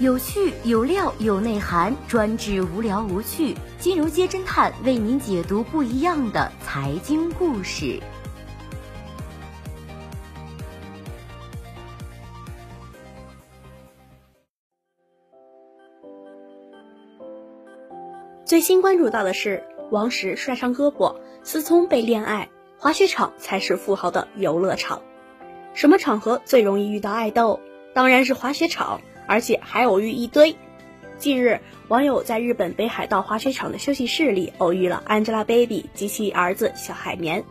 有趣有料有内涵，专治无聊无趣。金融街侦探为您解读不一样的财经故事。最新关注到的是，王石摔伤胳膊，思聪被恋爱，滑雪场才是富豪的游乐场。什么场合最容易遇到爱豆？当然是滑雪场，而且还偶遇一堆。近日，网友在日本北海道滑雪场的休息室里偶遇了 Angelababy 及其儿子小海绵。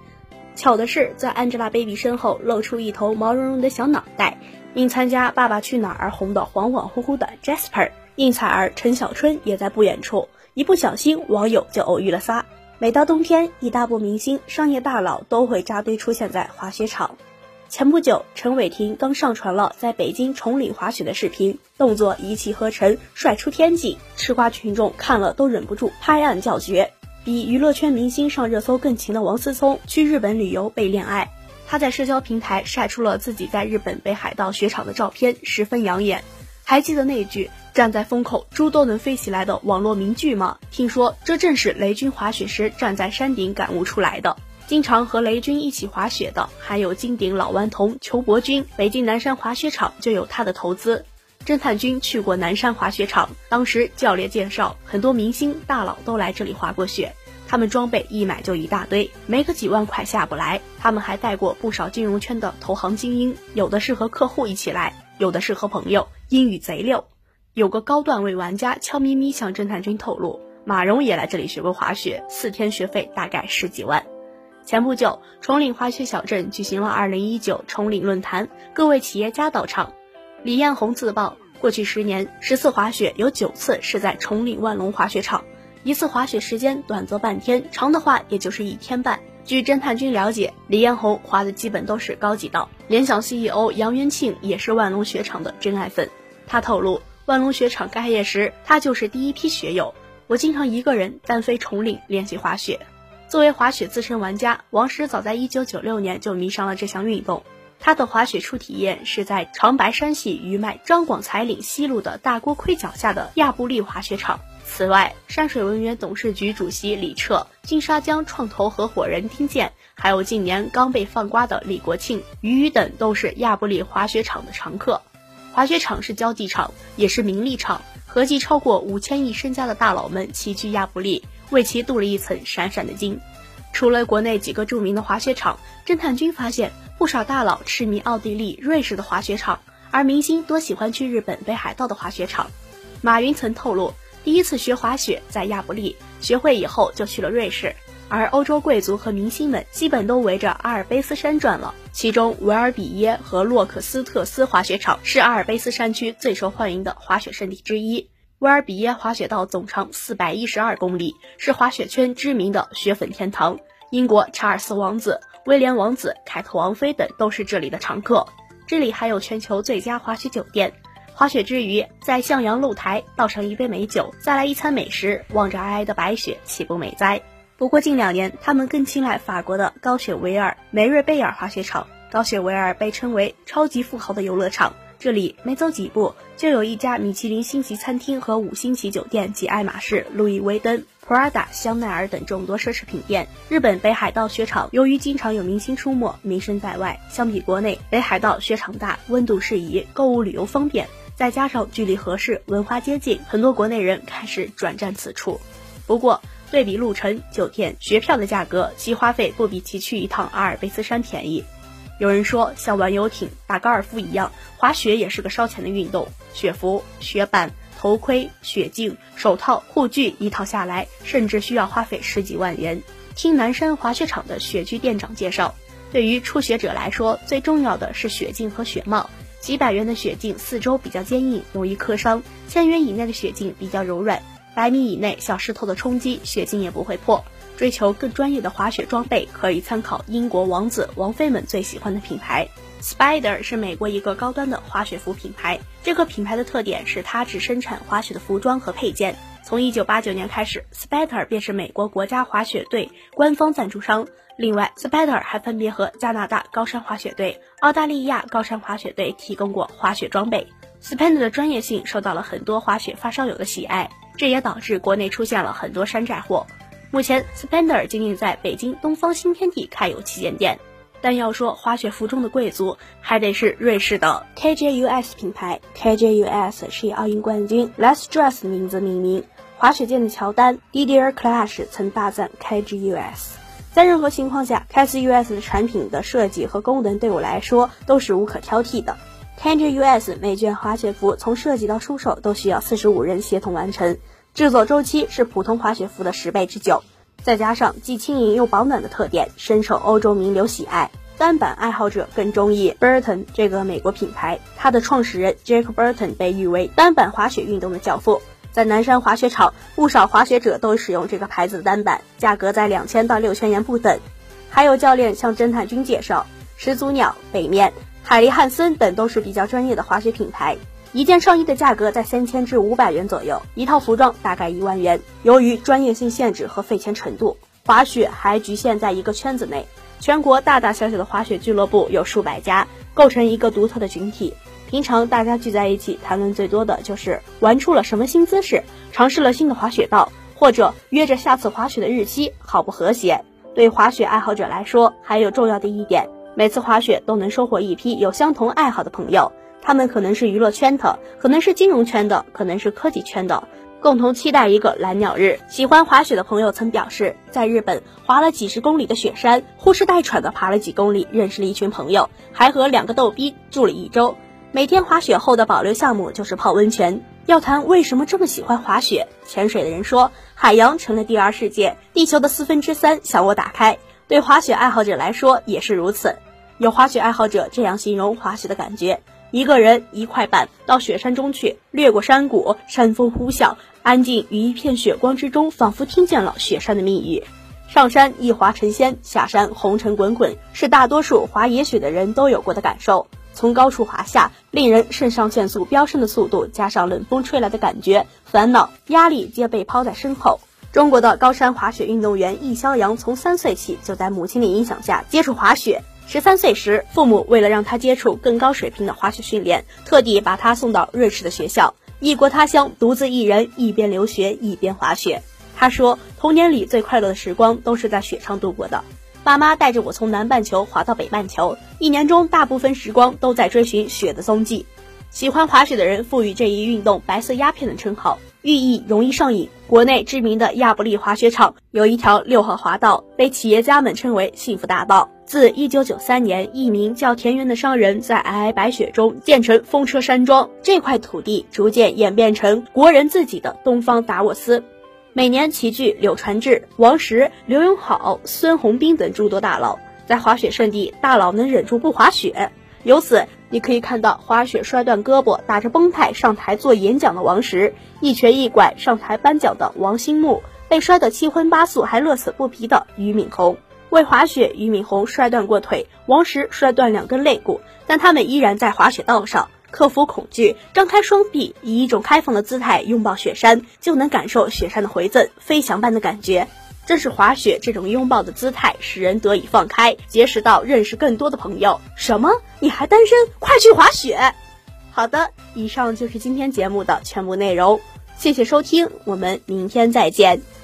巧的是，在 Angelababy 身后露出一头毛茸茸的小脑袋。因参加《爸爸去哪儿》而红的恍恍惚惚的 Jasper 应采儿陈小春也在不远处。一不小心，网友就偶遇了仨。每到冬天，一大波明星、商业大佬都会扎堆出现在滑雪场。前不久，陈伟霆刚上传了在北京崇礼滑雪的视频，动作一气呵成，帅出天际，吃瓜群众看了都忍不住拍案叫绝。比娱乐圈明星上热搜更勤的王思聪去日本旅游被恋爱，他在社交平台晒出了自己在日本北海道雪场的照片，十分养眼。还记得那句“站在风口，猪都能飞起来”的网络名句吗？听说这正是雷军滑雪时站在山顶感悟出来的。经常和雷军一起滑雪的还有金顶老顽童裘伯军，北京南山滑雪场就有他的投资。侦探君去过南山滑雪场，当时教练介绍，很多明星大佬都来这里滑过雪，他们装备一买就一大堆，没个几万块下不来。他们还带过不少金融圈的投行精英，有的是和客户一起来，有的是和朋友。英语贼溜，有个高段位玩家悄咪咪向侦探君透露，马蓉也来这里学过滑雪，四天学费大概十几万。前不久，崇礼滑雪小镇举行了2019崇礼论坛，各位企业家到场。李彦宏自曝，过去十年十次滑雪有九次是在崇礼万隆滑雪场，一次滑雪时间短则半天，长的话也就是一天半。据侦探君了解，李彦宏滑的基本都是高级道。联想 CEO 杨元庆也是万隆雪场的真爱粉。他透露，万隆雪场开业时，他就是第一批雪友。我经常一个人单飞崇礼练习滑雪。作为滑雪资深玩家，王石早在1996年就迷上了这项运动。他的滑雪初体验是在长白山系余脉张广才岭西路的大锅盔脚下的亚布力滑雪场。此外，山水文园董事局主席李彻、金沙江创投合伙人丁健，还有近年刚被放瓜的李国庆、于宇等，都是亚布力滑雪场的常客。滑雪场是交际场，也是名利场，合计超过五千亿身家的大佬们齐聚亚布力，为其镀了一层闪闪的金。除了国内几个著名的滑雪场，侦探君发现不少大佬痴迷奥地利、瑞士的滑雪场，而明星多喜欢去日本北海道的滑雪场。马云曾透露。第一次学滑雪在亚布力，学会以后就去了瑞士。而欧洲贵族和明星们基本都围着阿尔卑斯山转了，其中维尔比耶和洛克斯特斯滑雪场是阿尔卑斯山区最受欢迎的滑雪胜地之一。威尔比耶滑雪道总长四百一十二公里，是滑雪圈知名的雪粉天堂。英国查尔斯王子、威廉王子、凯特王妃等都是这里的常客。这里还有全球最佳滑雪酒店。滑雪之余，在向阳露台倒上一杯美酒，再来一餐美食，望着皑皑的白雪，岂不美哉？不过近两年，他们更青睐法国的高雪维尔梅瑞贝尔滑雪场。高雪维尔被称为超级富豪的游乐场，这里没走几步就有一家米其林星级餐厅和五星级酒店及爱马仕、路易威登、Prada、香奈儿等众多奢侈品店。日本北海道雪场由于经常有明星出没，名声在外。相比国内，北海道雪场大，温度适宜，购物旅游方便。再加上距离合适、文化接近，很多国内人开始转战此处。不过，对比路程、酒店、学票的价格，其花费不比其去一趟阿尔卑斯山便宜。有人说，像玩游艇、打高尔夫一样，滑雪也是个烧钱的运动。雪服、雪板、头盔、雪镜、手套、护具一套下来，甚至需要花费十几万元。听南山滑雪场的雪具店长介绍，对于初学者来说，最重要的是雪镜和雪帽。几百元的雪镜四周比较坚硬，容易磕伤；千元以内的雪镜比较柔软，百米以内小石头的冲击，雪镜也不会破。追求更专业的滑雪装备，可以参考英国王子、王妃们最喜欢的品牌。Spider 是美国一个高端的滑雪服品牌，这个品牌的特点是它只生产滑雪的服装和配件。从一九八九年开始，Spider 便是美国国家滑雪队官方赞助商。另外，Spider 还分别和加拿大高山滑雪队、澳大利亚高山滑雪队提供过滑雪装备。Spider 的专业性受到了很多滑雪发烧友的喜爱，这也导致国内出现了很多山寨货。目前，Spender 仅仅在北京东方新天地开有旗舰店。但要说滑雪服中的贵族，还得是瑞士的 KJUS 品牌。KJUS 是以奥运冠军 Les Strauss 的名字命名。滑雪界的乔丹 Didier Clash 曾大赞 KJUS。在任何情况下，KJUS 的产品的设计和功能对我来说都是无可挑剔的。KJUS 每件滑雪服从设计到出手都需要四十五人协同完成，制作周期是普通滑雪服的十倍之久。再加上既轻盈又保暖的特点，深受欧洲名流喜爱。单板爱好者更中意 Burton 这个美国品牌，它的创始人 Jack Burton 被誉为单板滑雪运动的教父。在南山滑雪场，不少滑雪者都使用这个牌子的单板，价格在两千到六千元不等。还有教练向侦探君介绍，始祖鸟、北面、海利汉森等都是比较专业的滑雪品牌。一件上衣的价格在三千至五百元左右，一套服装大概一万元。由于专业性限制和费钱程度，滑雪还局限在一个圈子内。全国大大小小的滑雪俱乐部有数百家，构成一个独特的群体。平常大家聚在一起谈论最多的就是玩出了什么新姿势，尝试了新的滑雪道，或者约着下次滑雪的日期，好不和谐。对滑雪爱好者来说，还有重要的一点，每次滑雪都能收获一批有相同爱好的朋友。他们可能是娱乐圈的，可能是金融圈的，可能是科技圈的，共同期待一个蓝鸟日。喜欢滑雪的朋友曾表示，在日本滑了几十公里的雪山，呼哧带喘的爬了几公里，认识了一群朋友，还和两个逗逼住了一周。每天滑雪后的保留项目就是泡温泉。要谈为什么这么喜欢滑雪，潜水的人说，海洋成了第二世界，地球的四分之三向我打开。对滑雪爱好者来说也是如此。有滑雪爱好者这样形容滑雪的感觉。一个人一块板到雪山中去，掠过山谷，山风呼啸，安静于一片雪光之中，仿佛听见了雪山的密语。上山一滑成仙，下山红尘滚滚，是大多数滑野雪的人都有过的感受。从高处滑下，令人肾上腺素飙升的速度，加上冷风吹来的感觉，烦恼、压力皆被抛在身后。中国的高山滑雪运动员易潇扬，从三岁起就在母亲的影响下接触滑雪。十三岁时，父母为了让他接触更高水平的滑雪训练，特地把他送到瑞士的学校。异国他乡，独自一人，一边留学一边滑雪。他说，童年里最快乐的时光都是在雪上度过的。爸妈带着我从南半球滑到北半球，一年中大部分时光都在追寻雪的踪迹。喜欢滑雪的人赋予这一运动“白色鸦片”的称号。寓意容易上瘾。国内知名的亚布力滑雪场有一条六号滑道，被企业家们称为“幸福大道”。自1993年，一名叫田园的商人在皑皑白雪中建成风车山庄，这块土地逐渐演变成国人自己的东方达沃斯。每年齐聚柳传志、王石、刘永好、孙宏斌等诸多大佬，在滑雪圣地，大佬能忍住不滑雪。由此，你可以看到滑雪摔断胳膊、打着绷带上台做演讲的王石，一瘸一拐上台颁奖的王新木，被摔得七荤八素还乐此不疲的俞敏洪。为滑雪，俞敏洪摔断过腿，王石摔断两根肋骨，但他们依然在滑雪道上克服恐惧，张开双臂，以一种开放的姿态拥抱雪山，就能感受雪山的回赠，飞翔般的感觉。正是滑雪这种拥抱的姿态，使人得以放开，结识到认识更多的朋友。什么？你还单身？快去滑雪！好的，以上就是今天节目的全部内容，谢谢收听，我们明天再见。